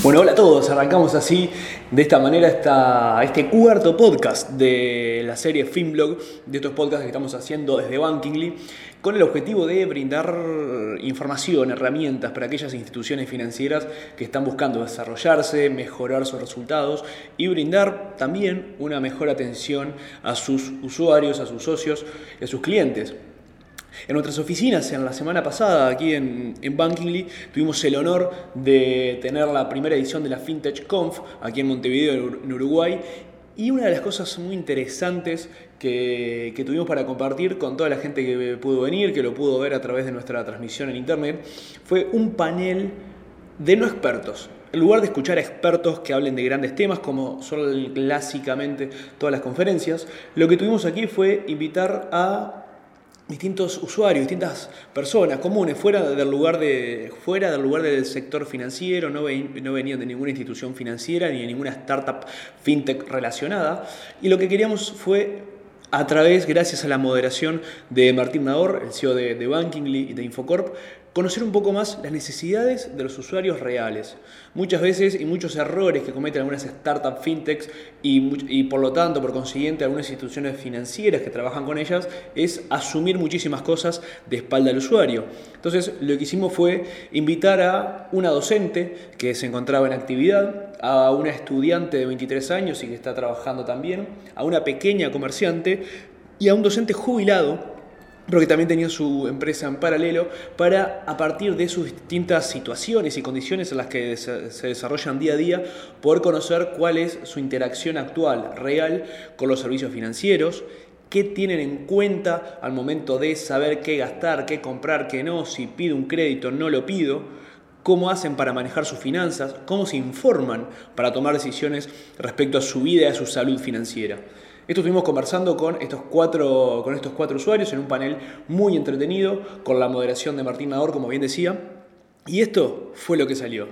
Bueno, hola a todos, arrancamos así, de esta manera, esta, este cuarto podcast de la serie Filmblog, de estos podcasts que estamos haciendo desde Bankingly, con el objetivo de brindar información, herramientas para aquellas instituciones financieras que están buscando desarrollarse, mejorar sus resultados y brindar también una mejor atención a sus usuarios, a sus socios y a sus clientes. En nuestras oficinas, en la semana pasada, aquí en, en Bankingly, tuvimos el honor de tener la primera edición de la FinTech Conf, aquí en Montevideo, en Uruguay, y una de las cosas muy interesantes que, que, tuvimos para compartir con toda la gente que pudo venir, que lo pudo ver a través de nuestra transmisión en internet, fue un panel de no expertos. En lugar de escuchar a expertos que hablen de grandes temas, como son clásicamente todas las conferencias, lo que tuvimos aquí fue invitar a distintos usuarios, distintas personas comunes, fuera del lugar, de, fuera del, lugar del sector financiero, no, no venían de ninguna institución financiera ni de ninguna startup fintech relacionada. Y lo que queríamos fue a través, gracias a la moderación de Martín Nador, el CEO de, de Bankingly y de Infocorp, conocer un poco más las necesidades de los usuarios reales. Muchas veces y muchos errores que cometen algunas startups fintechs y, por lo tanto, por consiguiente, algunas instituciones financieras que trabajan con ellas es asumir muchísimas cosas de espalda al usuario. Entonces, lo que hicimos fue invitar a una docente que se encontraba en actividad, a una estudiante de 23 años y que está trabajando también, a una pequeña comerciante y a un docente jubilado pero que también tenía su empresa en paralelo para, a partir de sus distintas situaciones y condiciones en las que se desarrollan día a día, poder conocer cuál es su interacción actual, real, con los servicios financieros, qué tienen en cuenta al momento de saber qué gastar, qué comprar, qué no, si pido un crédito, no lo pido, cómo hacen para manejar sus finanzas, cómo se informan para tomar decisiones respecto a su vida y a su salud financiera. Esto estuvimos conversando con estos, cuatro, con estos cuatro usuarios en un panel muy entretenido, con la moderación de Martín Nador, como bien decía, y esto fue lo que salió.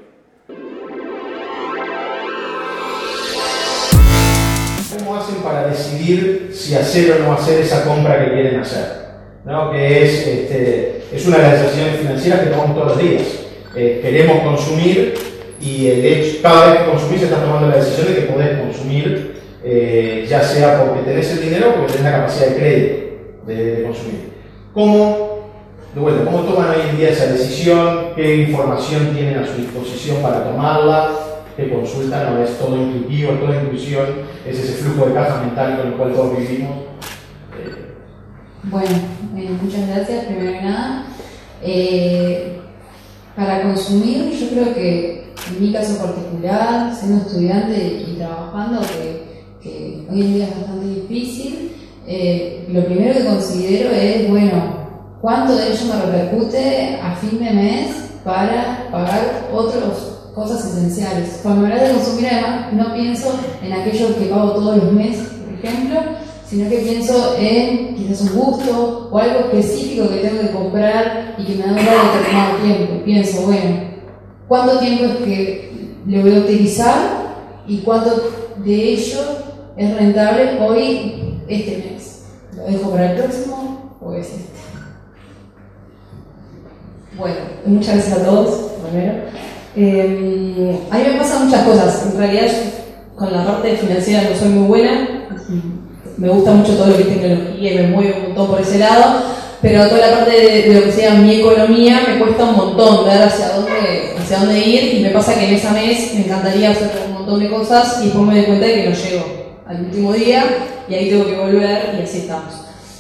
¿Cómo hacen para decidir si hacer o no hacer esa compra que quieren hacer? Que es, este, es una de las decisiones financieras que tomamos todos los días. Eh, queremos consumir y el hecho, cada vez que consumís estás tomando la decisión de que podés consumir eh, ya sea porque tenés el dinero o porque tenés la capacidad de crédito de, consumir. ¿Cómo, de ¿Cómo toman hoy en día esa decisión? ¿Qué información tienen a su disposición para tomarla? ¿Qué consultan? ¿No es todo intuitivo, toda intuición? ¿Es ese flujo de caja mental con el cual todos vivimos? Bueno, eh, muchas gracias, primero que nada. Eh, para consumir, yo creo que en mi caso particular, siendo estudiante y trabajando, que hoy en día es bastante difícil, eh, lo primero que considero es, bueno, ¿cuánto de ello me repercute a fin de mes para pagar otras cosas esenciales? Cuando hablo de consumir, además, no pienso en aquello que pago todos los meses, por ejemplo, sino que pienso en quizás un gusto o algo específico que tengo que comprar y que me da un determinado tiempo. Pienso, bueno, ¿cuánto tiempo es que lo voy a utilizar y cuánto de ello es rentable hoy este mes. ¿Lo dejo para el próximo o es este? Bueno, muchas gracias a todos, primero. Eh, a mí me pasan muchas cosas. En realidad, con la parte financiera no soy muy buena. Me gusta mucho todo lo que es tecnología y me muevo un montón por ese lado. Pero toda la parte de, lo que sea mi economía me cuesta un montón ver hacia dónde, hacia dónde ir. Y me pasa que en esa mes me encantaría hacer un montón de cosas y después me doy cuenta de que no llego al último día y ahí tengo que volver y así estamos.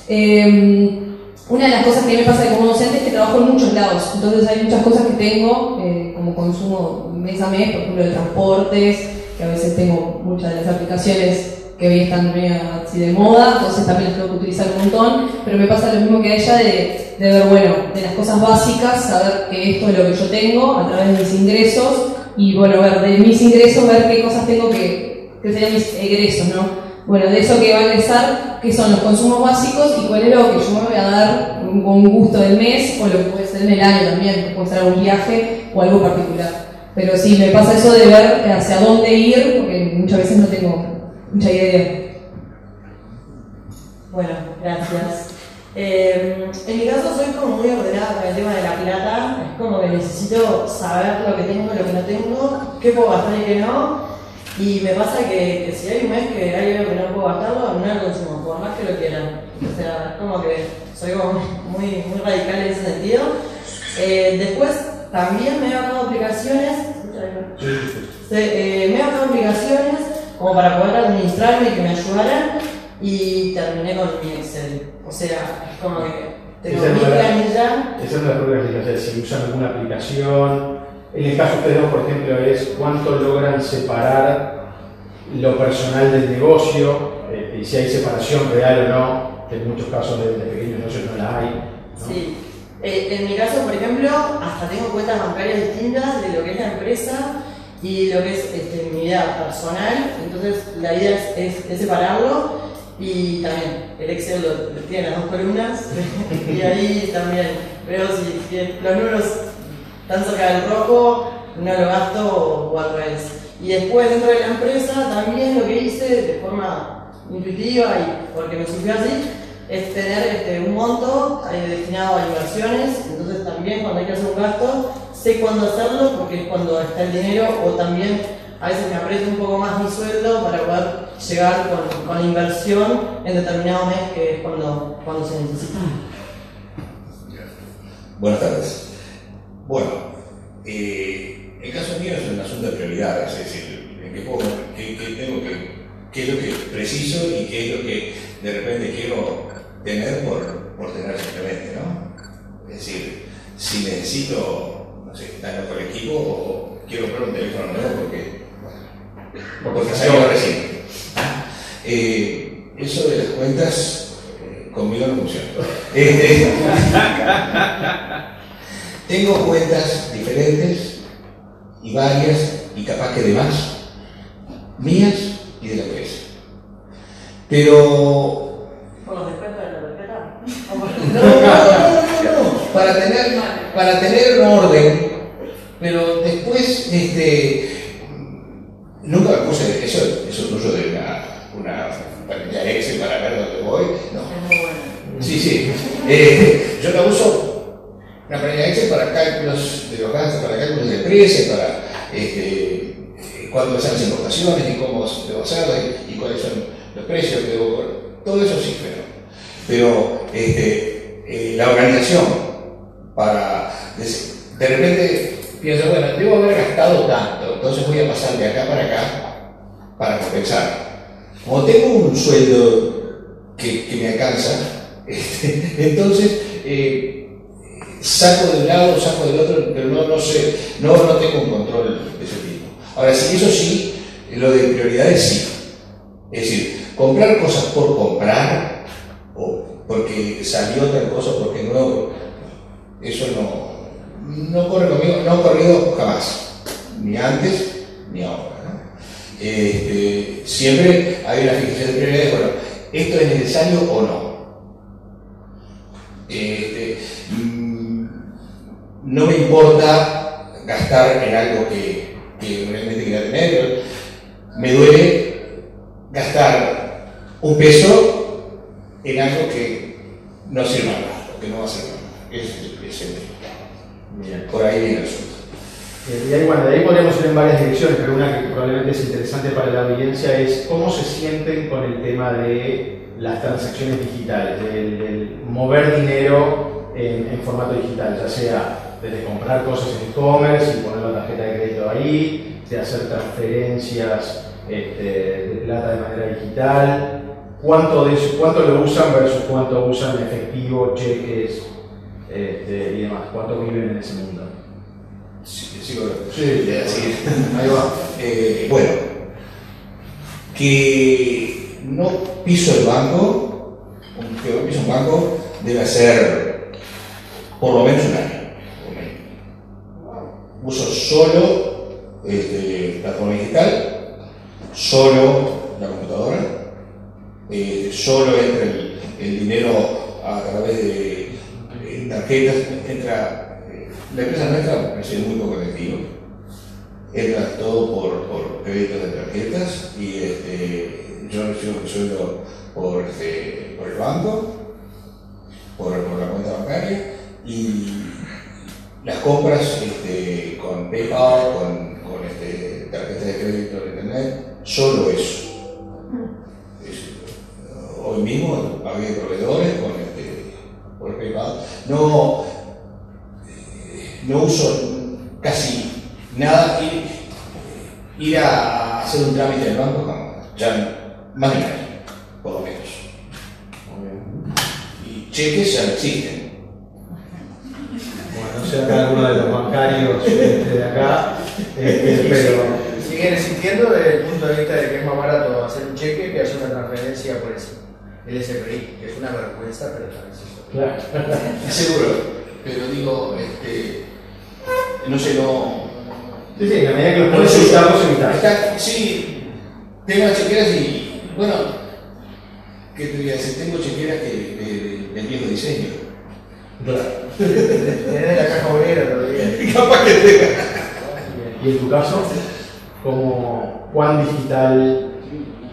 Em, una de las cosas que me pasa como docente es que trabajo en muchos lados, entonces hay muchas cosas que tengo eh, como consumo mes a mes, por ejemplo de transportes, que a veces tengo muchas de las aplicaciones que hoy están así de moda, entonces también las tengo que utilizar un montón, pero me pasa lo mismo que a ella de, de ver, bueno, de las cosas básicas, saber que esto es lo que yo tengo a través de mis ingresos y bueno, ver de mis ingresos, ver qué cosas tengo que que serían mis egresos, ¿no? Bueno, de eso que va a egresar, qué son los consumos básicos y cuál es lo que yo me voy a dar con gusto del mes o lo que puede ser en el año también, puede ser algún viaje o algo particular. Pero sí, me pasa eso de ver hacia dónde ir, porque muchas veces no tengo mucha idea. Bueno, gracias. Eh, en mi caso soy como muy ordenada con el tema de la plata, es como que necesito saber lo que tengo, lo que no tengo, qué puedo gastar y qué no. Y me pasa que, que si hay un mes que hay algo que no puedo gastarlo, no lo consumo, por más que lo quieran. O sea, como que soy como muy, muy radical en ese sentido. Eh, después, también me he bajado aplicaciones. Eh, me he bajado aplicaciones como para poder administrarme y que me ayudaran. Y terminé con mi Excel. O sea, es como que tengo mi planilla. Esa es la o sea, si usan alguna aplicación. En el caso de ustedes dos, por ejemplo, es cuánto logran separar lo personal del negocio, eh, y si hay separación real o no, que en muchos casos de, pequeños negocios no la hay. Sí. Eh, en mi caso, por ejemplo, hasta tengo cuentas bancarias distintas de lo que es la empresa y lo que es este, mi vida personal. Entonces, la idea es, separarlo y también el Excel lo, tiene las dos columnas y ahí también veo si los números están cerca del rojo, no lo gasto o, al revés. Y después, dentro de la empresa, también lo que hice de forma intuitiva y porque me surgió así, es tener este, un monto eh, destinado a inversiones, entonces también cuando hay que hacer un gasto, sé cuándo hacerlo porque es cuando está el dinero o también a veces me aprieta un poco más mi sueldo para poder llegar con, con inversión en determinado mes que es cuando, cuando se necesita. Buenas tardes. Bueno, eh, el caso mío es un asunto de prioridades, es decir, en qué, puedo- qué- tengo que, qué es lo que preciso y qué es lo que de repente quiero tener por, tener simplemente, ¿no? Es decir, si necesito, no sé, estar con el equipo o quiero comprar un teléfono nuevo porque, bueno, porque salió recién. Eh, eso de las cuentas, eh, conmigo no funciona. Tengo cuentas diferentes y varias y capaz que de más, mías y de la empresa. Pero ¿Por los descuentos de la por- no, no, no, no, no, para tener, para tener un orden, pero después, este, nunca me puse eso, eso tuyo de una, una para ver dónde voy, no. Es muy bueno. Sí, sí. Eh, yo la uso para cálculos de los gastos, para cálculos de precios, para este, eh, cuándo hacen las importaciones y cómo debo hacerlas y, y cuáles son los precios que. Todo eso sí, pero, pero este, eh, la organización para de repente pienso, bueno, debo haber gastado tanto, entonces voy a pasar de acá para acá para compensar. Como tengo un sueldo que, que me alcanza, este, entonces eh, saco de un lado, saco del otro, pero no, no sé, no, no tengo un control de ese tipo. Ahora sí, eso sí, lo de prioridades sí. Es decir, comprar cosas por comprar, o porque salió tal cosa, porque no, eso no, no corre conmigo, no ha corrido jamás, ni antes ni ahora. Este, siempre hay una fijación de prioridades, bueno, ¿esto es necesario o no? Importa gastar en algo que, que realmente quiera tener, me duele gastar un peso en algo que no sirva nada, que no va a servir nada. Es es el- Bien. Por ahí viene el asunto. Eh, Y ahí, bueno, de ahí podríamos ir en varias direcciones, pero una que probablemente es interesante para la audiencia es cómo se sienten con el tema de las transacciones digitales, del, del mover dinero en, en formato digital, ya sea desde comprar cosas en e-commerce y poner la tarjeta de crédito ahí, de hacer transferencias este, de plata de manera digital, cuánto, de eso- cuánto lo usan versus cuánto usan efectivo, cheques este, y demás, cuánto viven en ese mundo. Sí, sigo- Sí, así. Ahí va. Eh, bueno, que no piso el banco, que no piso un banco debe hacer por lo menos un año. Uso solo este, plataforma digital, solo la computadora, eh, solo entra el, dinero a través de eh, tarjetas, entra, eh, la empresa nuestra me parece muy poco efectivo entra todo por, créditos de tarjetas y este, yo recibo mi sueldo por, este, por el banco, por, por la cuenta bancaria y, las compras este, con PayPal, con, con este, tarjeta de crédito en internet, solo eso. Es- hoy mismo pagué proveedores con este, por PayPal. No, eh, no uso casi nada. Ir, ir a hacer un trámite en el banco, jamás. ya más de por lo menos. Y cheques ya no existen. Sé acá alguno de los bancarios este, de acá, este, pero Siguen existiendo desde el punto de vista de que es más barato hacer un cheque que hacer una transferencia por el, el SPI, que es una vergüenza, pero también es eso. claro. Seguro, pero digo, este, no sé, no. Sí, sí, la medida que los sé, evitar, los sí, tengo chequeras y, bueno, ¿qué te voy a decir? Tengo chequeras que de- de- del viejo diseño. Tenés la caja obrera todavía. Capaz que tenga. Y en tu caso, como cuán digital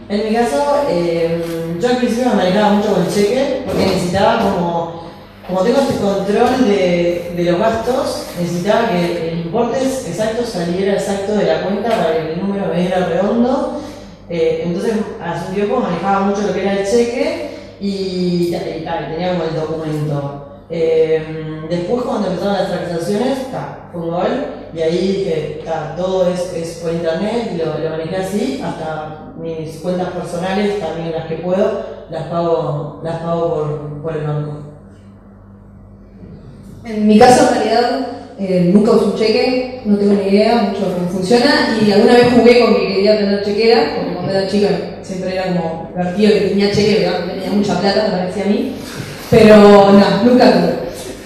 En mi caso, eh, yo al principio me manejaba mucho con el cheque porque necesitaba como, como tengo este control de, de los gastos, necesitaba que el importe exacto saliera exacto de la cuenta para que el número me diera redondo. Eh, entonces, hace un tiempo manejaba mucho lo que era el cheque y, y, y tenía como el documento. Eh, después, cuando empezaron las transacciones, ta, fue un gol y ahí dije, ta, todo es, es por internet y lo, lo manejé así, hasta mis cuentas personales, también las que puedo, las pago, las pago por, por el banco. En mi caso, en realidad, eh, nunca usé un cheque, no tengo ni idea mucho de cómo funciona. Y alguna vez jugué con que quería tener chequera, porque cuando era chica siempre era como divertido que tenía cheque, porque tenía mucha plata, me parecía a mí. Pero no, nunca tuve.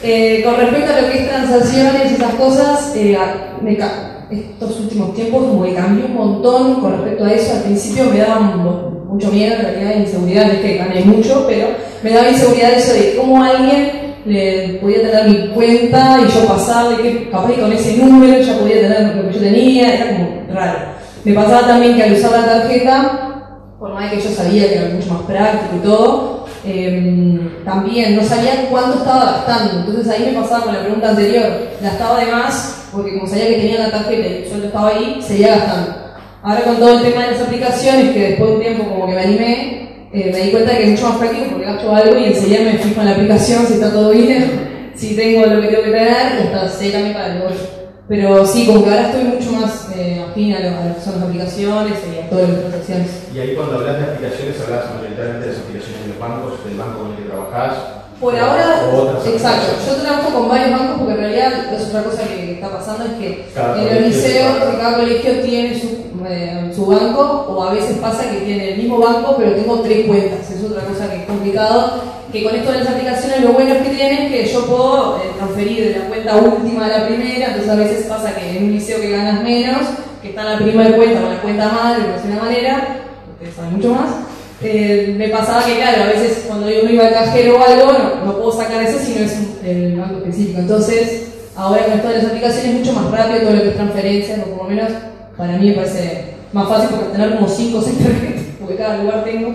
Eh, con respecto a lo que es transacciones y esas cosas, eh, me estos últimos tiempos como que cambió un montón con respecto a eso. Al principio me daba mu- mucho miedo, en realidad, inseguridad, no es que gané mucho, pero me daba inseguridad eso de cómo alguien le podía tener mi cuenta y yo pasarle, que capaz con ese número ya podía tener lo que yo tenía, era como raro. Me pasaba también que al usar la tarjeta, por más que yo sabía que era mucho más práctico y todo, eh, también no sabía cuánto estaba gastando. Entonces ahí me pasaba con la pregunta anterior, gastaba de más, porque como sabía que tenía la tarjeta y el sueldo estaba ahí, seguía gastando. Ahora con todo el tema de las aplicaciones, que después de un tiempo como que me animé, eh, me di cuenta de que es mucho más práctico porque gasto algo y enseguida me fijo en la aplicación si está todo bien, si tengo lo que tengo que tener y hasta sé también para el bolso. Pero sí, como que ahora estoy mucho más eh, afín a lo, a lo que son las aplicaciones y a todas las transacciones. Y ahí cuando hablas de aplicaciones, hablas mayoritariamente de las aplicaciones de los bancos, del banco con el que trabajás. Por o- ahora, o exacto. Yo trabajo con varios bancos porque en realidad es otra cosa que está pasando es que Cada en los liceos, cada colegio tiene su, eh, su banco o a veces pasa que tiene el mismo banco pero tengo tres cuentas. Es otra cosa que es complicado. Que con esto de las aplicaciones lo bueno que tiene es que yo puedo eh, transferir de la cuenta última a la primera, entonces a veces pasa que en un liceo que ganas menos, que está la primera cuenta o la cuenta madre, por decirlo de una manera, ustedes saben mucho más, eh, me pasaba que, claro, a veces cuando yo uno iba al cajero o algo, no, no puedo sacar ese si no es el banco específico. Entonces, ahora con todas las aplicaciones es mucho más rápido todo lo que es transferencias, o por lo menos para mí me parece más fácil porque tener como 5 o 6 tarjetas, porque cada lugar tengo,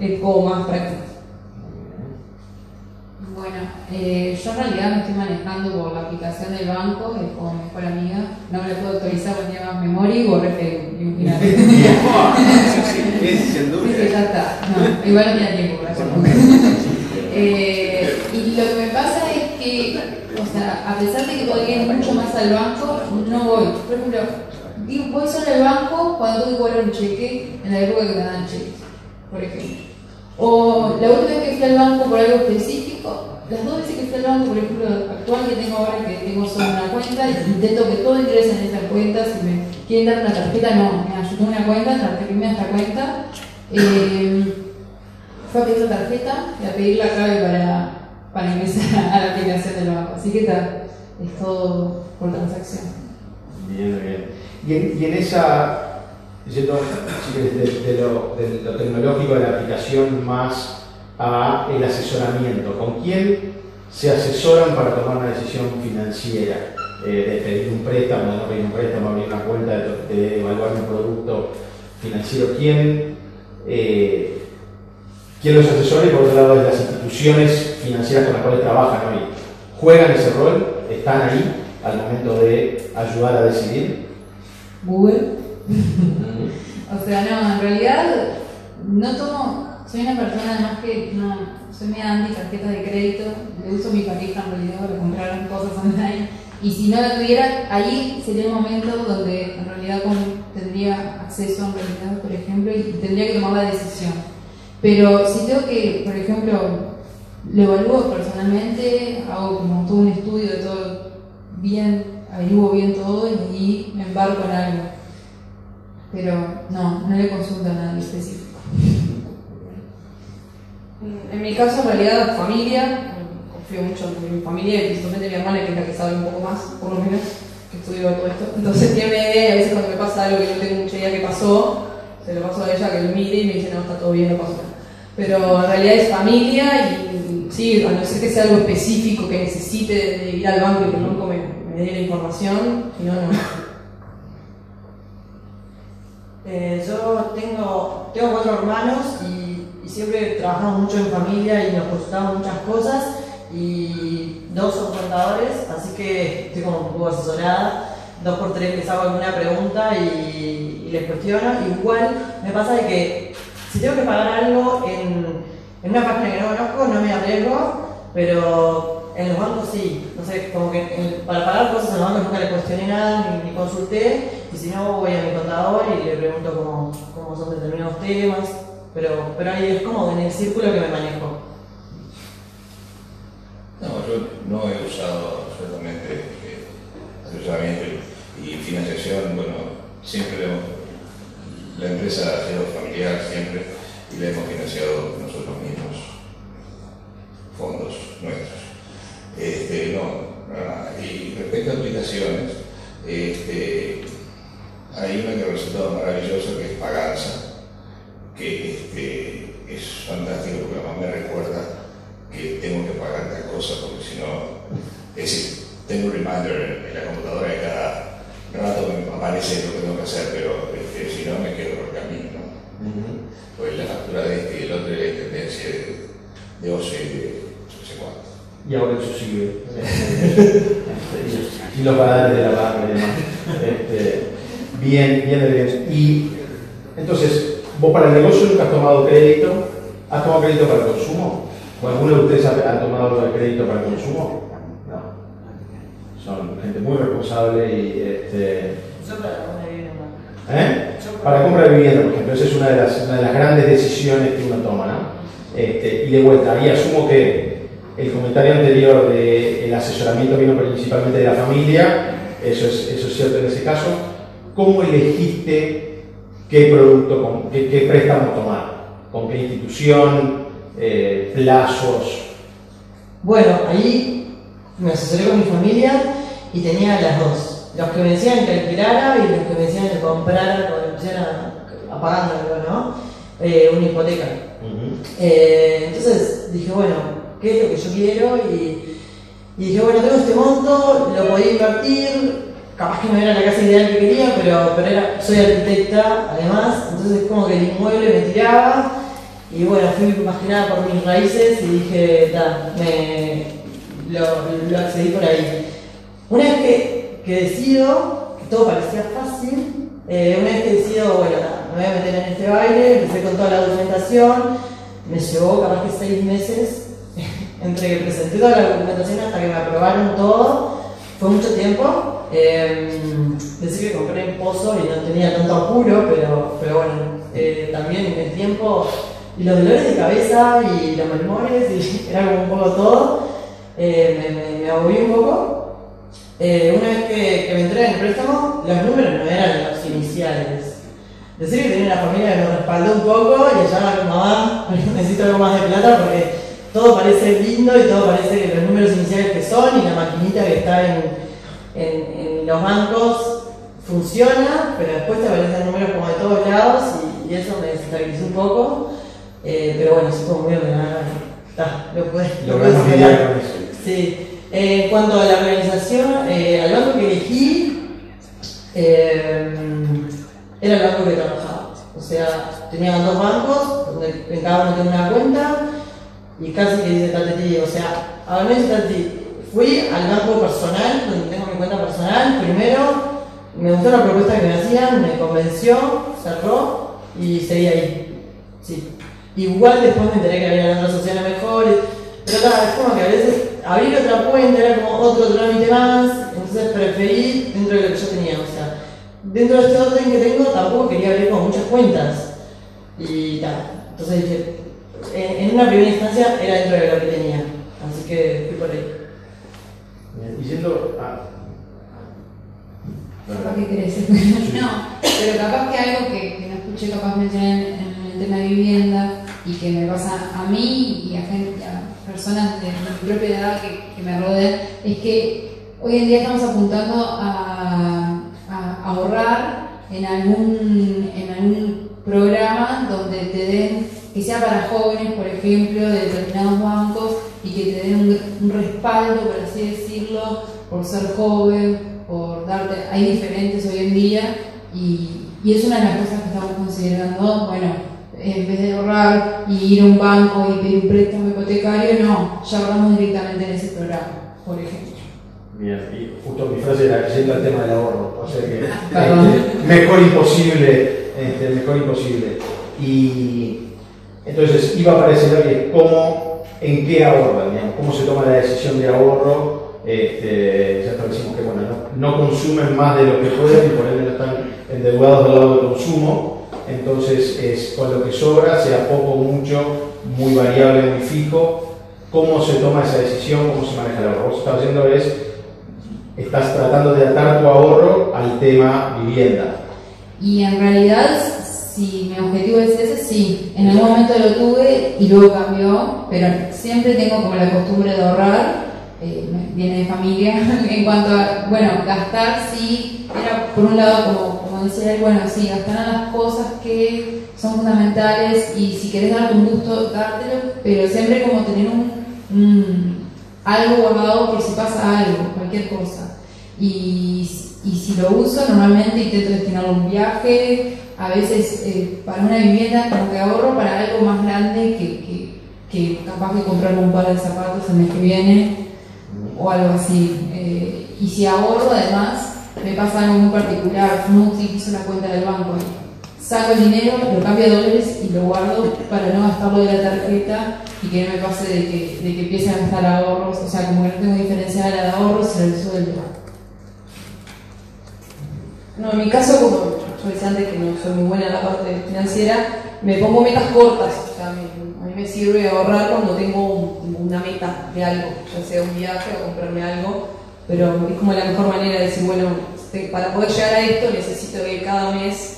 es como más práctico. Bueno, eh, yo en realidad me estoy manejando por la aplicación del banco, es como mi mejor amiga. No me la puedo actualizar porque tiene más memoria y borré Facebook. Final. Es sin duda. Ya está. No, igual no tenía tiempo para hacerlo. eh, y lo que me pasa es que, o sea, a pesar de que podría ir mucho más al banco, no voy. Por ejemplo, digo, voy solo al banco cuando tengo que cobrar un cheque, en la época que me dan cheques, por ejemplo. O la última vez que fui al banco por algo específico, las dos veces que fui al banco, por ejemplo, actual que tengo ahora, que tengo solo una cuenta, intento que todo ingrese en esa cuenta. Si me quieren dar una tarjeta, no, yo tengo una cuenta, transferirme a esta cuenta. Eh, fue a pedir la tarjeta y a pedir la clave para, para ingresar a la aplicación del banco. Así que está, es todo por transacción. Bien, bien. Y en, y en esa, yendo de, de lo, de lo tecnológico de la aplicación más a el asesoramiento, ¿con quién se asesoran para tomar una decisión financiera? Eh, de pedir un préstamo, de no pedir un préstamo, abrir una cuenta, de, de evaluar un producto financiero. ¿Quién, eh, ¿Quién los asesora? Y por otro lado, de las instituciones financieras con las cuales trabajan hoy. ¿Juegan ese rol? ¿Están ahí? al momento de ayudar a decidir? Google. o sea, no, en realidad no tomo, soy una persona además que no, soy media anti tarjetas de crédito, le uso a mi pareja en realidad para comprar cosas online. Y si no la tuviera, ahí sería el momento donde en realidad tendría acceso en realidad, por ejemplo, y tendría que tomar la decisión. Pero si tengo que, por ejemplo, lo evalúo personalmente, hago como todo un estudio de todo bien, averiguo bien todo y me embarco en algo. Pero no, no le consulto a nadie específico. En mi caso, en realidad, familia, confío mucho en mi familia y principalmente en mi hermana, que es la que sabe un poco más, por lo menos, que estudió todo esto. Entonces tiene idea a veces cuando me pasa algo que no tengo mucha idea que pasó, se lo paso a ella que lo mire y me dice, no, está todo bien, no pasa nada. Pero en realidad es familia y sí, a no ser que sea algo específico que necesite de ir al banco y que el banco me, me dé la información, si no, no. Eh, yo tengo, tengo cuatro hermanos y siempre trabajamos mucho en familia y nos consultamos muchas cosas y dos son contadores, así que estoy como un poco asesorada. Dos por tres les hago alguna pregunta y, les cuestiono. Igual me pasa de que si tengo que pagar algo en, una página que no conozco, no me arriesgo, pero en los bancos sí. No sé, como que para pagar cosas en los bancos nunca le cuestioné nada ni, ni consulté, y si no voy a mi contador y le pregunto cómo, cómo son determinados temas, pero, pero ahí es como en el círculo que me manejo. No, yo no he usado absolutamente eh, y financiación, bueno, siempre la empresa ha sido familiar siempre y la hemos financiado nosotros mismos, fondos nuestros. Este, no. Y respecto a aplicaciones, este, hay una que ha resultado maravillosa que es Paganza, que este, es fantástico porque además me recuerda que tengo que pagar tal cosa porque si no, es decir, tengo un reminder en la computadora y cada rato me aparece lo que tengo que hacer, pero este, si no me quedo por el camino. ¿no? Pues la factura de este y el otro de la intendencia de, de OCE y de no sé cuánto. Y ahora eso sigue. y los padres de la banca y demás. Este, bien, bien, bien. Y entonces, vos para el negocio nunca has tomado crédito. ¿Has tomado crédito para el consumo? ¿O alguno de ustedes ha, tomado de crédito para el consumo? No. Son gente muy responsable y este, Yo para una vivienda. ¿Eh? Para compra de vivienda, por ejemplo, esa es una de las, una de las grandes decisiones que uno toma, ¿no? Este, y de vuelta, ahí asumo que el comentario anterior del asesoramiento vino principalmente de la familia, eso es, eso es cierto en ese caso. ¿Cómo elegiste qué producto, con, qué, qué préstamo tomar? ¿Con qué institución? Eh, ¿Plazos? Bueno, ahí me asesoré con mi familia y tenía las dos. Los que me decían que alquilara y los que me decían que comprara, me pusiera a pagándolo, ¿no? Eh, una hipoteca. Eh, entonces dije, bueno, ¿qué es lo que yo quiero? Y, y dije, bueno, tengo este monto, lo podía invertir, capaz que no era la casa ideal que quería, pero, pero era, soy arquitecta además, entonces como que el inmueble me tiraba. Y bueno, fui más que nada por mis raíces y dije, ta, me, lo, accedí por ahí. Una vez que, que decido, que todo parecía fácil, eh, una vez que decido, bueno, ta, me voy a meter en este baile, empecé con toda la documentación, me llevó capaz que seis meses entre que presenté toda la documentación hasta que me aprobaron todo, fue mucho tiempo. Eh, que compré en Pozo y no tenía tanto apuro, pero, pero bueno, eh, también en el tiempo, y los dolores de cabeza y los malmores, y era como un poco todo, eh, me, me, un poco. Eh, una vez que, me entré en el préstamo, los números no eran los iniciales. Decir que tenía una familia que me respaldó un poco y allá la mamá, necesito algo más de plata porque todo parece lindo y todo parece que los números iniciales que son y la maquinita que está en, en, en los bancos funciona, pero después te aparecen números como de todos lados y, y eso me desestabilizó un poco. Eh, pero bueno, como muy ordenada. Está, lo puedes lo puedes con eso. Sí. Eh, en cuanto a la organización, eh, al banco que elegí, eh, era el banco que trabajaba. O sea, tenían dos bancos, donde en cada uno tenía una cuenta, y casi que dice Tateti, o sea, a ver, Tati, fui al banco personal, donde tengo mi cuenta me gustó la propuesta que me hacían, me convenció, cerró y seguí ahí. Sí. Igual después me enteré que había otras opciones mejores, pero claro, es como que a veces abrir otra cuenta era como otro trámite más, entonces preferí dentro de lo que yo tenía. O sea, dentro de este orden que tengo tampoco quería abrir como muchas cuentas. Y tal. Entonces dije, en una primera instancia era dentro de lo que tenía. Así que fui por ahí. Y yendo a. Capaz que querés. no, pero capaz que algo que, que no escuché capaz mencionar en, en el tema de vivienda y que me pasa a mí y a, gente, a personas de mi propia edad que, que me rodean, es que hoy en día estamos apuntando a, a ahorrar en algún, en algún programa donde te den, que sea para jóvenes, por ejemplo, de determinados bancos y que te den un, un respaldo, por así decirlo, por ser joven, por darte, hay diferentes hoy en día y, y es una de las cosas que estamos considerando, bueno, en vez de ahorrar y ir a un banco y pedir un préstamo hipotecario, no, ya ahorramos directamente en ese programa, por ejemplo. Bien, y justo mi frase era yendo al tema del ahorro, o sea que este, mejor imposible, este, mejor imposible. Y entonces iba a aparecer hoy cómo, en qué ahorran, digamos, cómo se toma la decisión de ahorro. Este, ya establecimos que bueno, no, no consumen más de lo que pueden y por ende no están endeudados del lado del consumo. Entonces es con lo que sobra, sea poco mucho, muy variable, muy fijo. ¿Cómo se toma esa decisión? ¿Cómo se maneja el ahorro? Vos estás haciendo es estás tratando de atar tu ahorro al tema vivienda. Y en realidad, si mi objetivo es ese, sí, en algún momento lo tuve y luego cambió, pero siempre tengo como la costumbre de ahorrar, eh, viene de familia, en cuanto a, bueno, gastar sí, era por un lado como, como decía él, bueno, sí, gastar en las cosas que son fundamentales y si querés darte un gusto, dártelo, pero siempre como tener un, un- algo guardado por si pasa algo, cualquier cosa. Y, y si lo uso, normalmente intento destinarlo a un viaje, a veces eh, para una vivienda, como que ahorro para algo más grande que, que, que capaz de comprarme un par de zapatos el mes que viene o algo así. Eh, y si ahorro, además, me pasa algo muy particular, no utilizo la cuenta del banco. Saco el dinero, lo cambio a dólares y lo guardo para no gastarlo de la tarjeta y que no me pase de que, de que empiece a gastar ahorros, o sea, como que no tengo diferencia de la de ahorros y el sueldo. No, en mi caso, como yo decía antes que no soy muy buena en la parte financiera, me pongo metas cortas. O sea, me- a mí me sirve ahorrar cuando tengo un- una meta de algo, ya sea un viaje o comprarme algo, pero es como la mejor manera de decir, bueno, te- para poder llegar a esto necesito que cada mes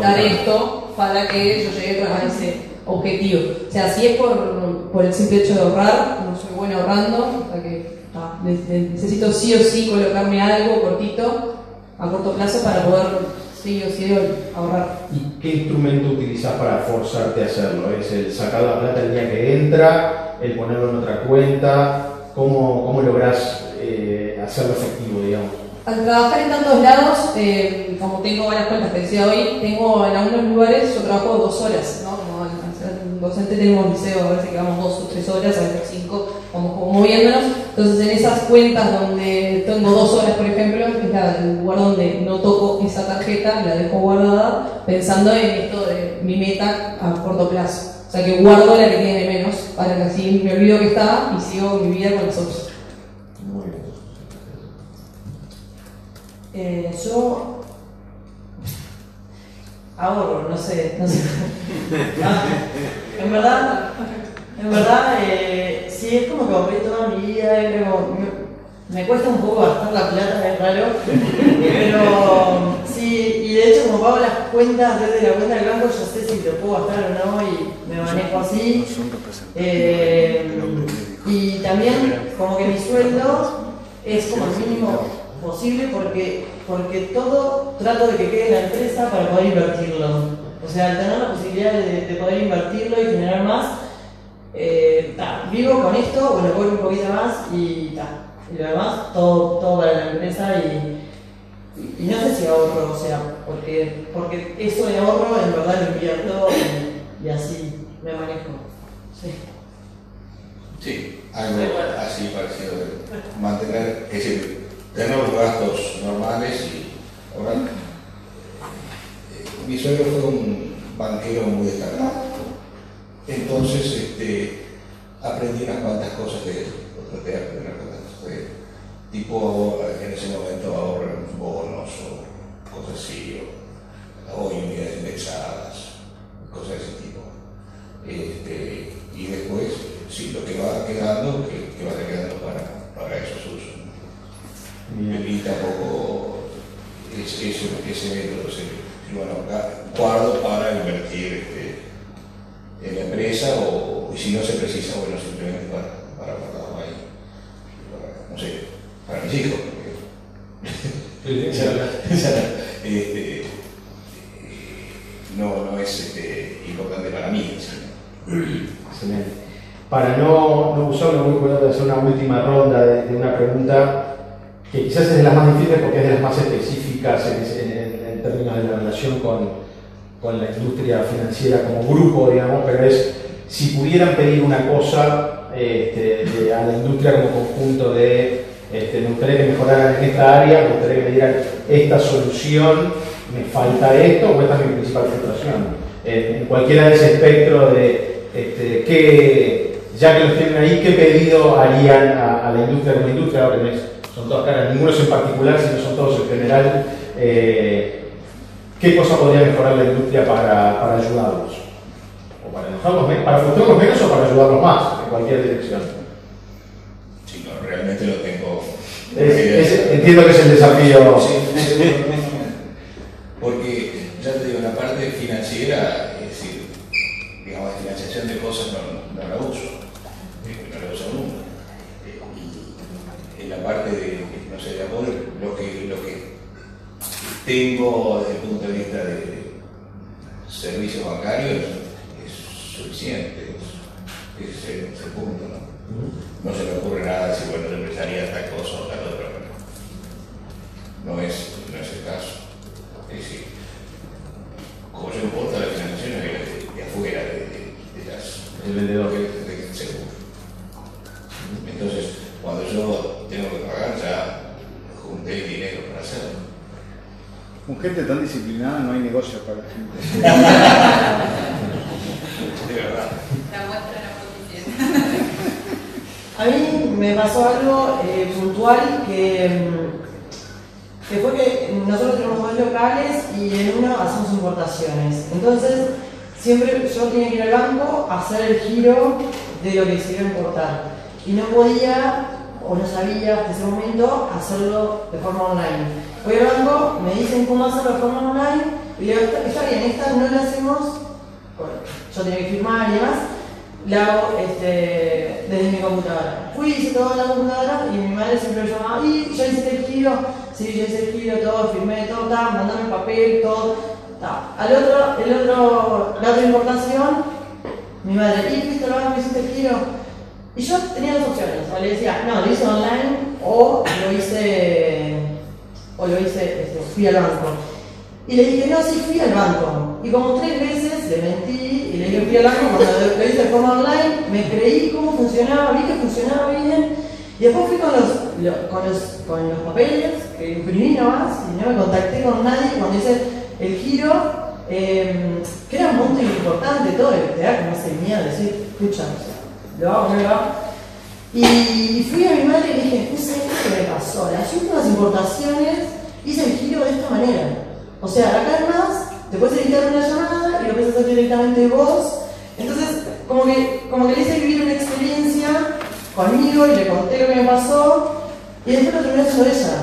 dar esto para que yo llegue a ese objetivo. O sea, si es por, por el simple hecho de ahorrar, no soy buena ahorrando, o sea que ah, ne- ne- necesito sí o sí colocarme algo cortito, a corto plazo, para poder sí o sí ahorrar. ¿Y qué instrumento utilizas para forzarte a hacerlo? ¿Es el sacar la plata el día que entra? ¿El ponerlo en otra cuenta? ¿Cómo, cómo lográs eh, hacerlo efectivo, digamos? Al trabajar en tantos lados, eh, como tengo varias cuentas que decía hoy, tengo en algunos lugares, yo trabajo dos horas, ¿no? Como al docente tenemos liceo, a veces que vamos dos o tres horas, a veces cinco, como moviéndonos. Entonces en esas cuentas donde tengo dos horas, por ejemplo, es la- el lugar donde no toco esa tarjeta, la dejo guardada, pensando en esto de mi meta a corto plazo. O sea que guardo la que tiene menos, para que así me olvido que está y sigo mi vida con las otras. Eh, yo ahorro, no sé, no sé. Ah, en verdad, en verdad, eh, sí, es como que ahorré toda mi vida, como- me, me cuesta un poco gastar la plata, es raro, pero sí, y de hecho como pago las cuentas desde la cuenta del banco, yo sé si lo puedo gastar o no y me manejo así. Eh, y también como que mi sueldo es como el mínimo posible porque, porque todo trato de que quede en la empresa para poder invertirlo. O sea, al tener la posibilidad de, de poder invertirlo y generar más, eh, ta, vivo con esto, bueno, cobro un poquito más y, ta, y lo demás, todo, todo para la empresa y, y- y no sé si ahorro, o sea, porque, porque eso de ahorro en verdad lo invierto y, y así me manejo. Sí. Sí, algo así parecido. de Mantener, es tener los gastos normales y Ahora, eh, mi suegro fue un banquero muy destacado. Entonces, este, aprendí unas cuantas cosas de él, traté de aprender unas cuantas de él. Tipo, en ese momento ahorran bonos o cosas así, o, o unidades indexadas, cosas de ese tipo. Este, y después, sí, lo que va quedando, que, que vaya quedando para, para esos usos. ¿no? Y tampoco ese, ese, ese método, y bueno, guardo para invertir este, en la empresa o y si no se precisa, bueno, simplemente para, para guardarlo ahí. Para, no sé, para mis hijos. porque- este, eh, no, no es este, importante para mí. sino- Excelente. Para no, no usarlo muy cuidado de hacer una última ronda de, de una pregunta que quizás es de las más difíciles porque es de las más específicas en, términos de la relación con, con la industria financiera como grupo, digamos, pero es si pudieran pedir una cosa este, a la industria como conjunto de este, me gustaría que mejoraran en esta área, me gustaría que me dieran esta solución, me falta esto, o esta es mi principal frustración. En, cualquiera de ese espectro de este, qué, ya que los tienen ahí, qué pedido harían a, la industria como industria, ahora que no son todas caras, ninguno es en particular, sino son todos en general, eh, qué cosa podría mejorar la industria para, para ayudarlos. O para enojarlos menos, para frustrarlos menos o para ayudarlos más, en cualquier dirección. Sí, no, realmente lo tengo. Es- es- entiendo que es el desafío. Sí, no. Porque, ya te digo, la parte financiera, es decir, digamos, de financiación de cosas no, no la uso, eh, no la uso nunca. Eh, y en la parte de, no sé, de apoyo, lo que, lo que tengo desde el punto de vista de servicios bancarios es suficiente, es, ese punto, ¿no? No se me ocurre nada si, bueno, yo empezaría tal cosa o tal otra, pero no es, no es el caso. Es decir, como yo importo la financiación de, de, de afuera, de, de, de las El vendedor. de, de- de seguro. Entonces, cuando yo tengo que pagar, ya junté el dinero para hacerlo. Con gente tan disciplinada no hay negocio para la gente. De verdad. La muestra la posición. A mí me pasó algo eh, puntual que, mm, que fue que nosotros tenemos dos locales y en uno hacemos importaciones. Entonces, siempre yo tenía que ir al banco a hacer el giro de lo que se iba a importar. Y no podía, o no sabía hasta ese momento, hacerlo de forma online. Voy al banco, me dicen cómo hacerlo de forma online, y digo, está, bien, esta no la hacemos, yo tenía que firmar y demás, la hago este, desde mi computadora. Fui, hice todo en la computadora y mi madre siempre me llamaba, y ya hiciste el giro, sí, ya hice el giro, todo, firmé todo, ta, mandame el papel, todo. ta. Al otro, el otro, la otra importación, mi madre, ¿y fuiste al banco, hiciste el giro? Y yo tenía dos opciones, o le decía, no, lo hice online o lo hice, o lo hice, este, fui al banco. Y le dije, no, sí, fui al banco. Y como tres veces le mentí y le dije, fui al banco cuando lo hice de forma online, me creí cómo funcionaba, vi que funcionaba bien. Y después fui con los, lo- con los, con los papeles que imprimí nomás y no me contacté con nadie cuando hice el giro, eh, que era un monto importante, todo, te da como ese miedo de decir, escucha, lo hago, no lo hago. Y fui a mi madre y le dije, ¿qué sabes qué me pasó? Las últimas importaciones hice el giro de esta manera. O sea, acá además te puedes editar una llamada y lo puedes hacer directamente vos. Entonces, como que, como que le hice vivir una experiencia conmigo y le conté lo que me pasó y después lo terminó haciendo ella.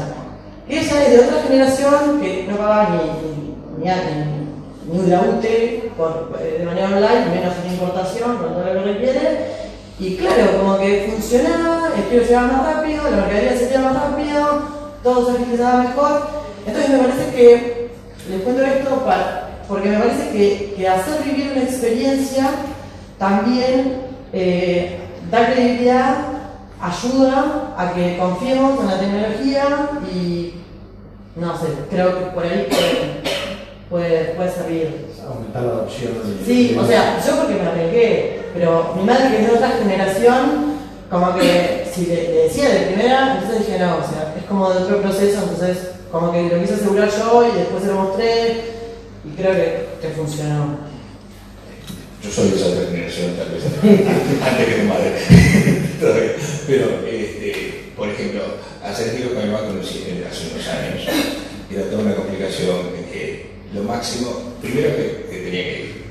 Ella es de otra generación que no pagaba ni, ni, ni, ni, ni laute por, eh, de manera online, menos una importación, con todo lo que requiere. Y claro, como que funcionaba, el giro llegaba más rápido, la mercadería se más rápido, todo se agilizaba mejor. Entonces me parece que, les cuento esto para, porque me parece que, que hacer vivir una experiencia también eh, da credibilidad, ayuda a que confiemos en la tecnología y no sé, creo que por ahí puede, puede, puede servir. Aumentar la adopción. de- Sí, o sea, yo porque me arriesgué, pero mi madre que es de otra generación, como que si le, le decía de primera, entonces dije no, o sea, es como de otro proceso, entonces como que lo quise asegurar yo y después se lo mostré y creo que, que funcionó. Yo soy de esa generación, tal vez, antes que tu madre. Pero, este, por ejemplo, hacer giro con el banco hace unos años. Era toda una complicación en que lo máximo, primero que, que tenía que ir.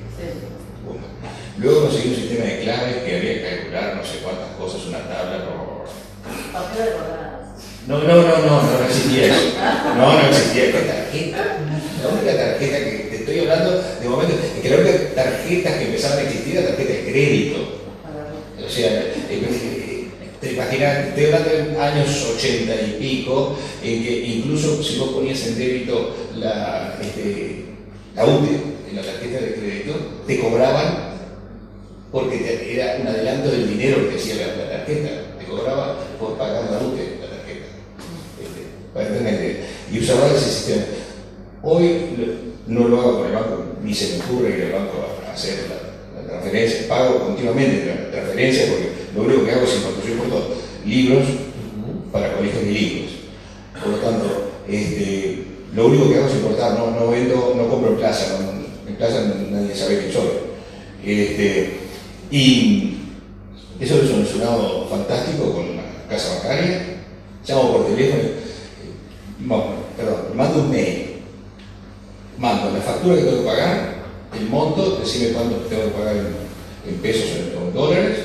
Luego conseguí un sistema de claves que había que calcular no sé cuántas cosas, una tabla. No, no, no, no, no, existía eso. No, no existía. ¿Qué tarjeta? La única tarjeta que te estoy hablando de momento es que la única tarjeta que empezaban a existir era tarjeta de crédito. O sea, eh, eh, te imaginas, estoy hablando de años 80 y pico, en que incluso si vos ponías en débito la, este, la UTE en la tarjeta de crédito, te cobraban porque te- era un adelanto del dinero que hacía la, la tarjeta, te cobraba por pagar la UTE, la tarjeta. Este, para idea. Y usaba ese sistema. Hoy no lo hago con el banco, ni se me ocurre ir al banco a hacer la, la transferencia, pago continuamente la transferencia porque lo único que hago es importar, yo importo libros para colegios bilingües. Por lo tanto, este, lo único que hago es importar, no, no vendo, no compro en plaza, no- en plaza nadie sabe quién soy. Este, y eso es un sonado fantástico con una casa bancaria, llamo por teléfono, y- no, perdón, mando un mail, mando la factura que tengo que pagar, el monto, decime cuánto tengo que pagar en, pesos o en dólares,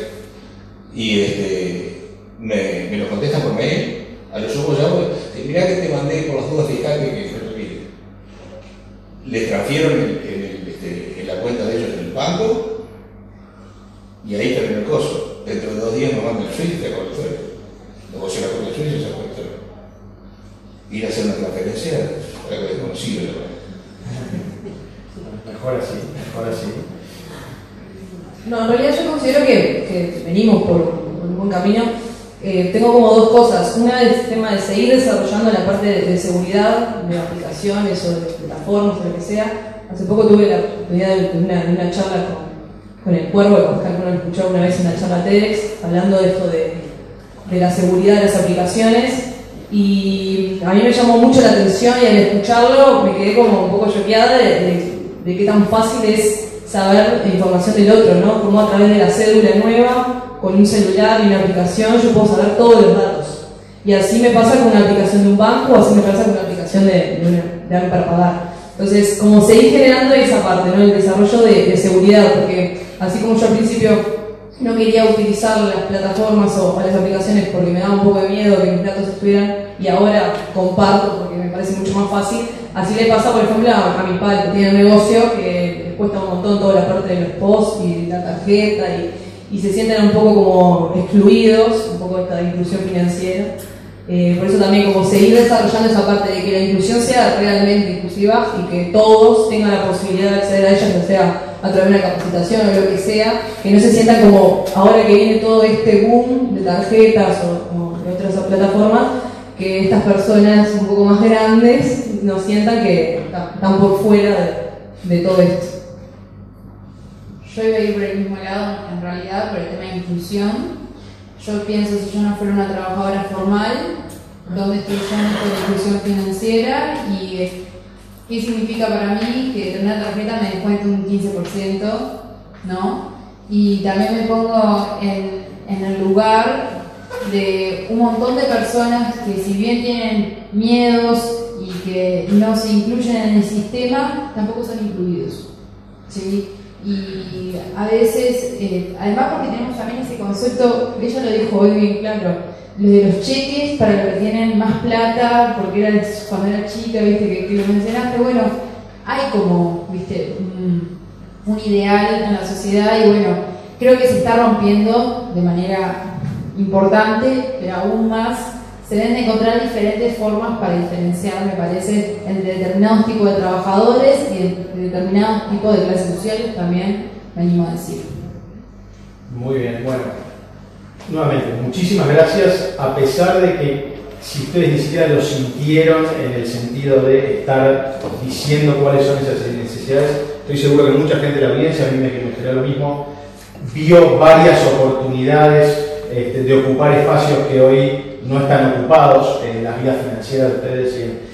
y este, me, me lo contestan por mail, a lo sumo llamo, mirá que te mandé por las dudas fiscales que no te olvides. Le transfiero en, en el, este, en la cuenta de ellos en el banco, y ahí terminó el coso. Dentro de dos días me mandan el Swift y te acuerdo. Negocio la cuenta del Swift y se sueldo. Ir a hacer una transferencia algo desconocido, la. Mejor así, mejor así. No, en realidad yo considero que, que venimos por, un buen camino. Eh, tengo como dos cosas. Una es el tema de seguir desarrollando la parte de, seguridad de aplicaciones o de plataformas o lo que sea. Hace poco tuve la oportunidad de, una, una charla con, con el cuervo, que Oscar lo escuchó una vez en la charla TEDx, hablando de esto de, de la seguridad de las aplicaciones. Y a mí me llamó mucho la atención y al escucharlo me quedé como un poco choqueada de- de qué tan fácil es saber información del otro, ¿no? Como a través de la cédula nueva, con un celular y una aplicación, yo puedo saber todos los datos. Y así me pasa con una aplicación de un banco, así me pasa con una aplicación de, de, una- de algo para pagar. Entonces, como seguir generando esa parte, ¿no? El desarrollo de, de seguridad, porque así como yo al principio no quería utilizar las plataformas o las aplicaciones porque me daba un poco de miedo que mis datos estuvieran y ahora comparto porque me parece mucho más fácil. Así le pasa, por ejemplo, a, mi padre que tiene un negocio que les cuesta un montón toda la parte de los posts y la tarjeta y, se sienten un poco como excluidos, un poco esta inclusión financiera. Eh, por eso también como seguir desarrollando esa parte de que la inclusión sea realmente inclusiva y que todos tengan la posibilidad de acceder a ella, ya sea a través de una capacitación o lo que sea, que no se sientan como ahora que viene todo este boom de tarjetas o, de otras plataformas, que estas personas un poco más grandes no sientan que están por fuera de, todo esto. Yo iba a ir por el mismo lado, en realidad, por el tema de inclusión. Yo pienso, si yo no fuera una trabajadora formal, ¿dónde estoy yo en inclusión financiera? ¿Y qué significa para mí que tener una tarjeta me descuente un 15%? ¿No? Y también me pongo en, en el lugar de un montón de personas que si bien tienen miedos y que no se incluyen en el sistema, tampoco son incluidos. ¿sí? Y a veces, eh, además porque tenemos también ese concepto, ella lo dijo hoy bien claro, de los cheques para los que tienen más plata, porque era cuando era chica, viste, que, que lo mencionaste, bueno, hay como, viste, un, un ideal en la sociedad y bueno, creo que se está rompiendo de manera importante, pero aún más se deben de encontrar diferentes formas para diferenciar, me parece, entre determinados tipos de trabajadores y de determinados tipos de clases sociales también, me animo a decir. Muy bien, bueno. Nuevamente, muchísimas gracias, a pesar de que si ustedes ni siquiera lo sintieron en el sentido de estar diciendo cuáles son esas necesidades, estoy seguro que mucha gente de la audiencia, a mí me gustaría lo mismo, vio varias oportunidades este, de ocupar espacios que hoy no están ocupados en las vidas financieras de ustedes. Y,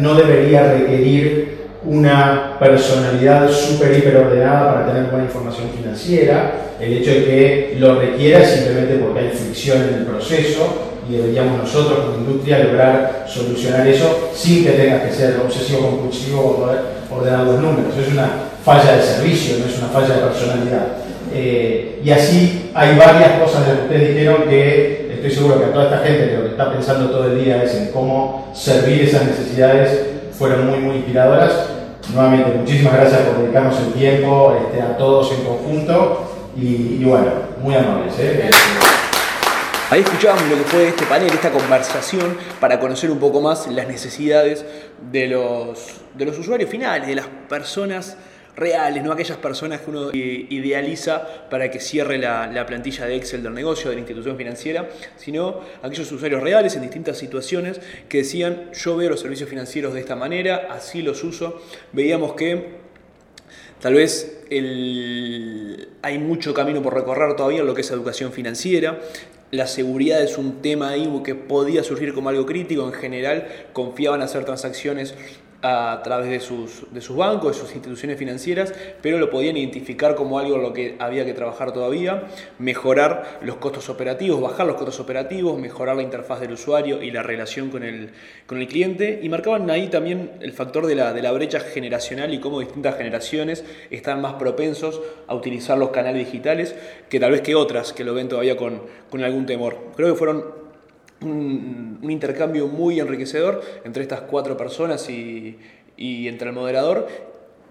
no debería requerir una personalidad súper hiperordenada para tener buena información financiera. El hecho de que lo requiera es simplemente porque hay fricción en el proceso y deberíamos nosotros como industria lograr solucionar eso sin que tengas que ser obsesivo compulsivo o poder ordenar los números. Es una falla de servicio, no es una falla de personalidad. Eh, y así hay varias cosas de que ustedes dijeron que estoy seguro que a toda esta gente que lo que está pensando todo el día es en cómo servir esas necesidades fueron muy, muy inspiradoras. Nuevamente, muchísimas gracias por dedicarnos el tiempo este, a todos en conjunto y, bueno, muy amables. ¿eh? Ahí escuchábamos lo que fue este panel, esta conversación para conocer un poco más las necesidades de los, de los usuarios finales, de las personas reales, no aquellas personas que uno idealiza para que cierre la, plantilla de Excel del negocio, de la institución financiera, sino aquellos usuarios reales en distintas situaciones que decían, yo veo los servicios financieros de esta manera, así los uso. Veíamos que tal vez hay mucho camino por recorrer todavía en lo que es educación financiera. La seguridad es un tema ahí que podía surgir como algo crítico. En general, confiaban hacer transacciones a través de sus, de sus bancos, de sus instituciones financieras, pero lo podían identificar como algo en lo que había que trabajar todavía, mejorar los costos operativos, bajar los costos operativos, mejorar la interfaz del usuario y la relación con el, con el cliente, y marcaban ahí también el factor de la, de la brecha generacional y cómo distintas generaciones están más propensos a utilizar los canales digitales que tal vez que otras que lo ven todavía con, con algún temor. Creo que fueron un, intercambio muy enriquecedor entre estas cuatro personas y, entre el moderador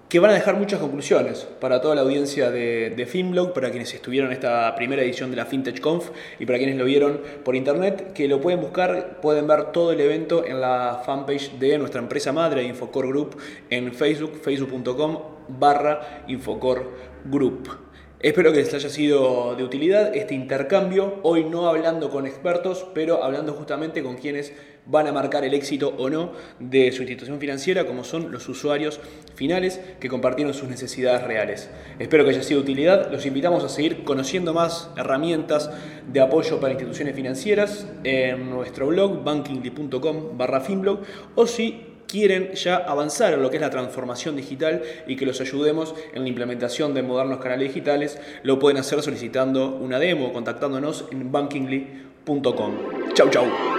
que van a dejar muchas conclusiones para toda la audiencia de, de Finblog, para quienes estuvieron en esta primera edición de la Fintech Conf y para quienes lo vieron por internet, que lo pueden buscar, pueden ver todo el evento en la fanpage de nuestra empresa madre, Infocore Group, en Facebook, facebook.com barra Infocore Group. Espero que les haya sido de utilidad este intercambio, hoy no hablando con expertos, pero hablando justamente con quienes van a marcar el éxito o no de su institución financiera, como son los usuarios finales que compartieron sus necesidades reales. Espero que haya sido de utilidad, los invitamos a seguir conociendo más herramientas de apoyo para instituciones financieras en nuestro blog bankingly.com barra finblog o si quieren ya avanzar en lo que es la transformación digital y que los ayudemos en la implementación de modernos canales digitales, lo pueden hacer solicitando una demo contactándonos en bankingly.com. Chau, chau.